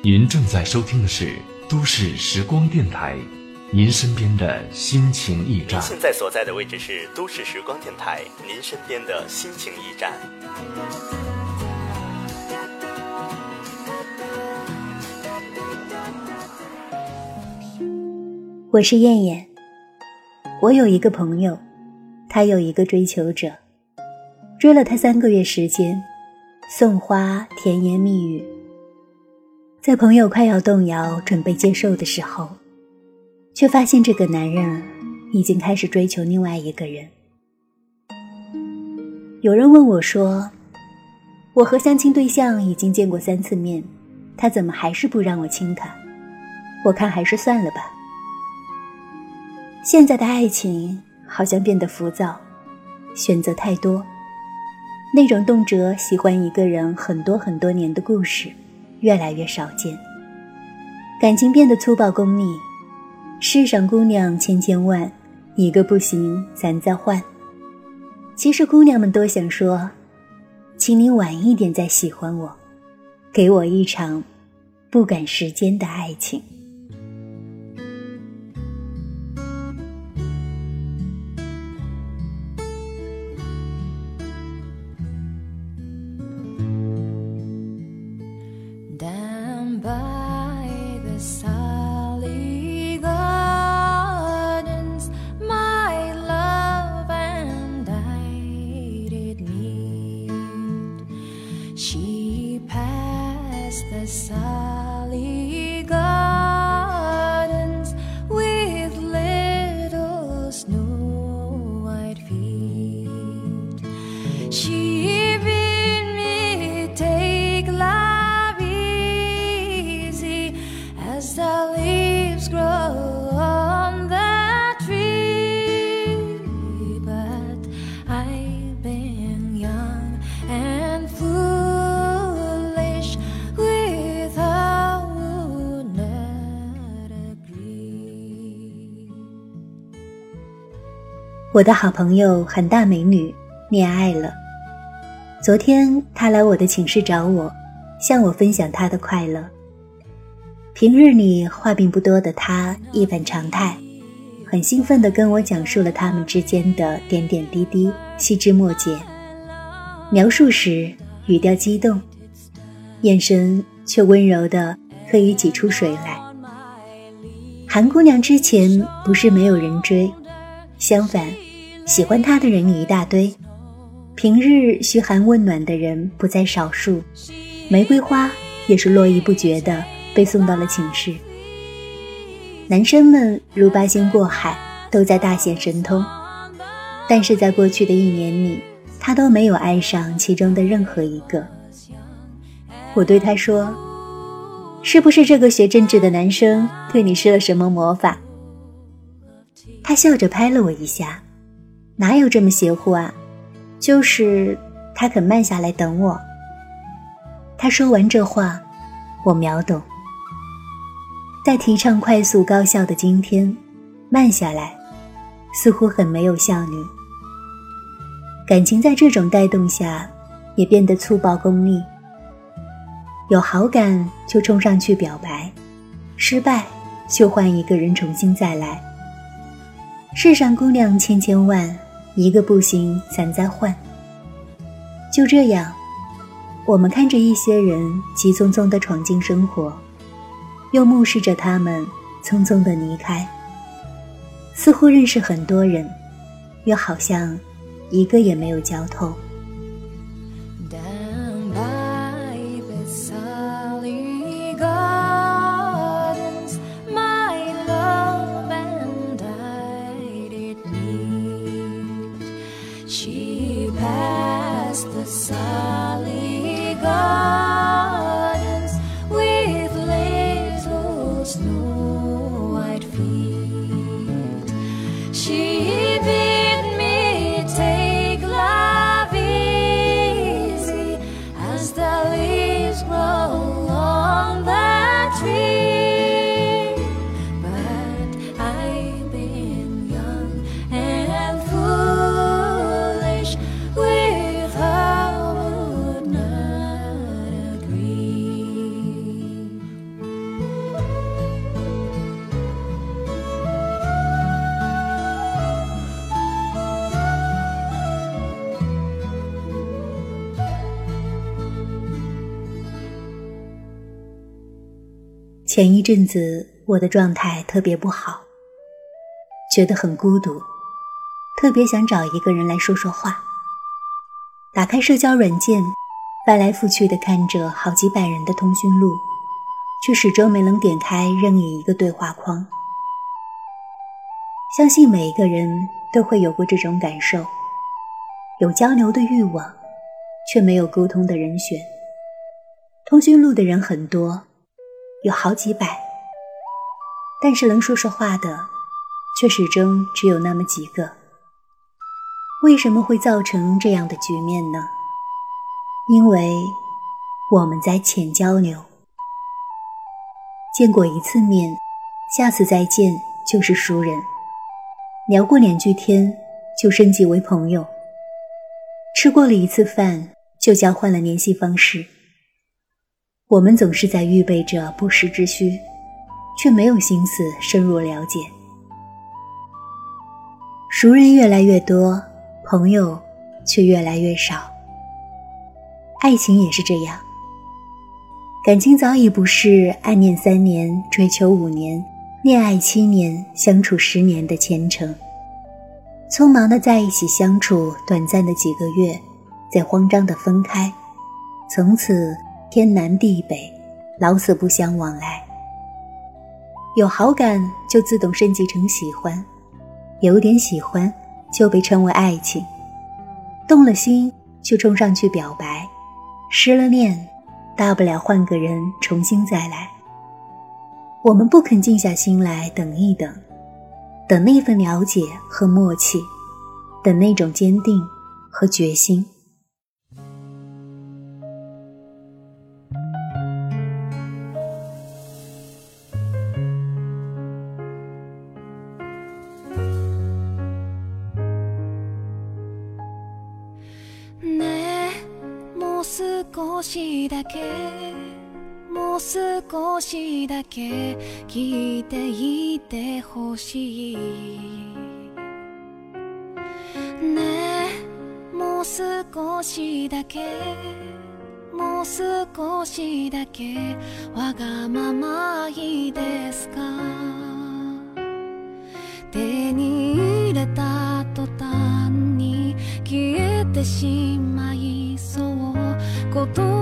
您正在收听的是都市时光电台，您身边的心情驿站。现在所在的位置是都市时光电台，您身边的心情驿站。我是燕燕。我有一个朋友，他有一个追求者，追了他三个月时间，送花、甜言蜜语。在朋友快要动摇、准备接受的时候，却发现这个男人已经开始追求另外一个人。有人问我说：“我和相亲对象已经见过三次面，他怎么还是不让我亲他？我看还是算了吧。”现在的爱情好像变得浮躁，选择太多，那种动辄喜欢一个人很多很多年的故事。越来越少见，感情变得粗暴功利。世上姑娘千千万，一个不行咱再换。其实姑娘们都想说，请你晚一点再喜欢我，给我一场不赶时间的爱情。我的好朋友韩大美女恋爱了。昨天她来我的寝室找我，向我分享她的快乐。平日里话并不多的她一反常态，很兴奋地跟我讲述了他们之间的点点滴滴、细枝末节。描述时语调激动，眼神却温柔的可以挤出水来。韩姑娘之前不是没有人追，相反。喜欢他的人一大堆，平日嘘寒问暖的人不在少数，玫瑰花也是络绎不绝的被送到了寝室。男生们如八仙过海，都在大显神通，但是在过去的一年里，他都没有爱上其中的任何一个。我对他说：“是不是这个学政治的男生对你施了什么魔法？”他笑着拍了我一下。哪有这么邪乎啊？就是他肯慢下来等我。他说完这话，我秒懂。在提倡快速高效的今天，慢下来似乎很没有效率。感情在这种带动下，也变得粗暴功利。有好感就冲上去表白，失败就换一个人重新再来。世上姑娘千千万。一个不行，咱再换。就这样，我们看着一些人急匆匆地闯进生活，又目视着他们匆匆地离开。似乎认识很多人，又好像一个也没有交透。前一阵子我的状态特别不好，觉得很孤独，特别想找一个人来说说话。打开社交软件，翻来覆去的看着好几百人的通讯录，却始终没能点开任意一个对话框。相信每一个人都会有过这种感受：有交流的欲望，却没有沟通的人选。通讯录的人很多，有好几百，但是能说说话的，却始终只有那么几个。为什么会造成这样的局面呢？因为我们在浅交流，见过一次面，下次再见就是熟人，聊过两句天就升级为朋友，吃过了一次饭就交换了联系方式。我们总是在预备着不时之需，却没有心思深入了解。熟人越来越多，朋友却越来越少。爱情也是这样，感情早已不是暗恋三年、追求五年、恋爱七年、相处十年的前程。匆忙的在一起相处，短暂的几个月，再慌张的分开，从此。天南地北，老死不相往来。有好感就自动升级成喜欢，有点喜欢就被称为爱情，动了心就冲上去表白，失了恋，大不了换个人重新再来。我们不肯静下心来等一等，等那份了解和默契，等那种坚定和决心。少しだけもう少しだけ聞いていてほしい。ねえもう少しだけもう少しだけわがままいいですか？手に入れた途端に消えてしまう。孤独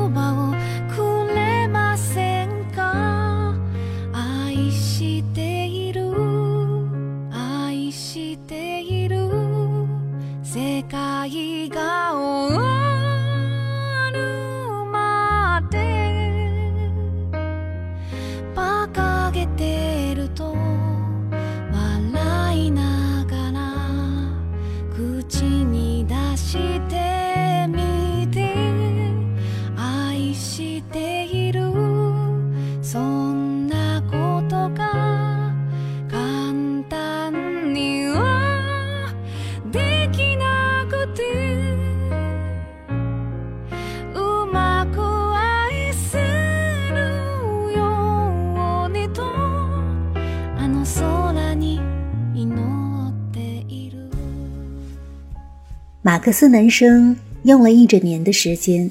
可是男生用了一整年的时间，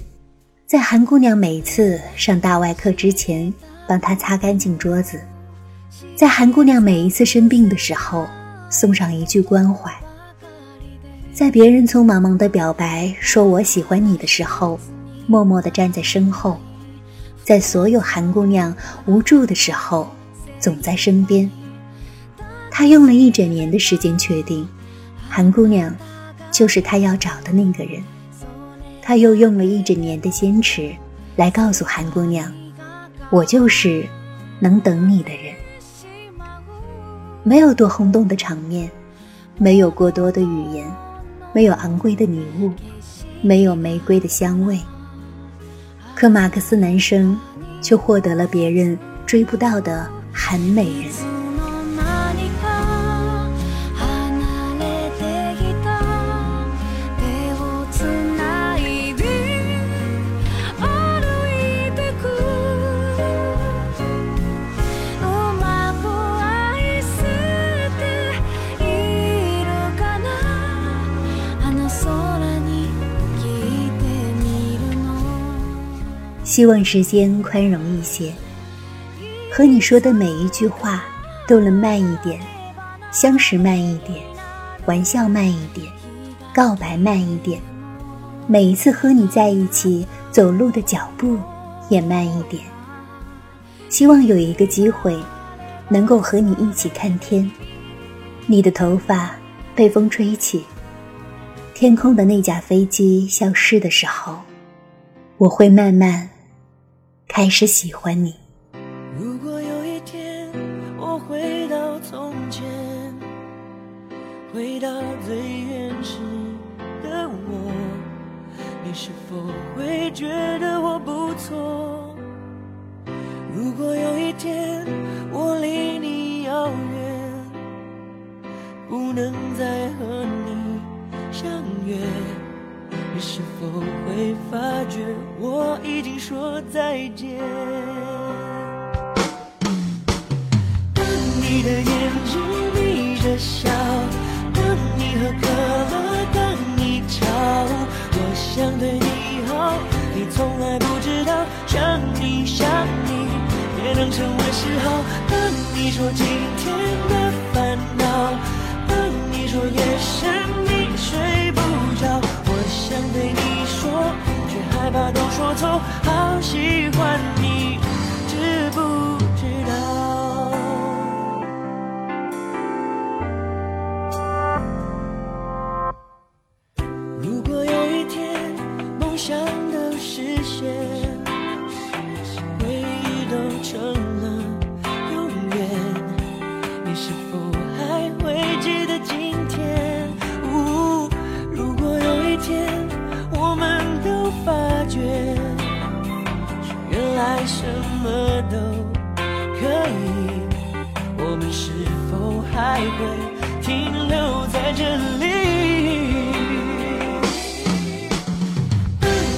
在韩姑娘每次上大外课之前帮她擦干净桌子，在韩姑娘每一次生病的时候送上一句关怀，在别人匆忙忙的表白说我喜欢你的时候，默默的站在身后，在所有韩姑娘无助的时候总在身边。他用了一整年的时间确定，韩姑娘。就是他要找的那个人，他又用了一整年的坚持，来告诉韩姑娘：“我就是能等你的人。”没有多轰动的场面，没有过多的语言，没有昂贵的礼物，没有玫瑰的香味，可马克思男生却获得了别人追不到的韩美人。希望时间宽容一些，和你说的每一句话都能慢一点，相识慢一点，玩笑慢一点，告白慢一点。每一次和你在一起走路的脚步也慢一点。希望有一个机会，能够和你一起看天。你的头发被风吹起，天空的那架飞机消失的时候，我会慢慢开始喜欢你。如果有一天我回到从前，回到最原始的我，你是否会觉得我不错？如果有一天我离你遥远，不能再和你相约，你是否会发觉我已经说再见？当你的眼睛眯着笑，当你喝可乐，当你吵，我想对你好，你从来不知道，想你想你也能成为嗜好。当你说今天的烦恼，当你说夜深，对你说，却害怕都说错，好喜欢你，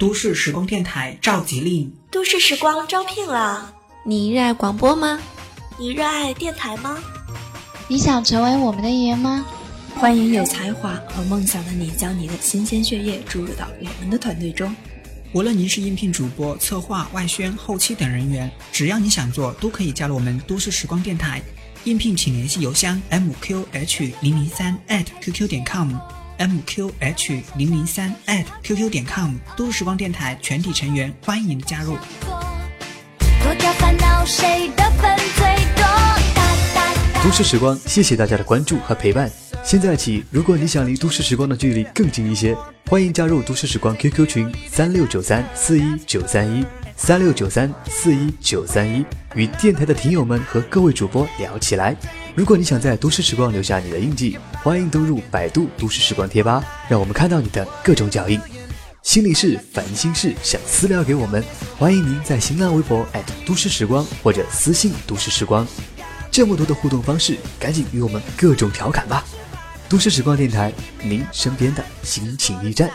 都市时光电台召集令：都市时光招聘了，你热爱广播吗？你热爱电台吗？你想成为我们的一员吗？欢迎有才华和梦想的你，将你的新鲜血液注入到我们的团队中。无论您是应聘主播、策划、外宣、后期等人员，只要你想做，都可以加入我们都市时光电台。应聘请联系邮箱 mqh 零零三 @qq 点 mqh 零零三 @qq 点 com。都市时光电台全体成员欢迎加入。脱掉烦恼，谁的分最多？哒哒哒。都市时光，谢谢大家的关注和陪伴。现在起，如果你想离都市时光的距离更近一些，欢迎加入都市时光 QQ 群三六九三四一九三一三六九三四一九三一，与电台的听友们和各位主播聊起来。如果你想在都市时光留下你的印记，欢迎登录百度都市时光贴吧，让我们看到你的各种脚印。心里事、烦心事，想私聊给我们，欢迎您在新浪微博都市时光或者私信都市时光。这么多的互动方式，赶紧与我们各种调侃吧！都市时光电台，您身边的心情驿站。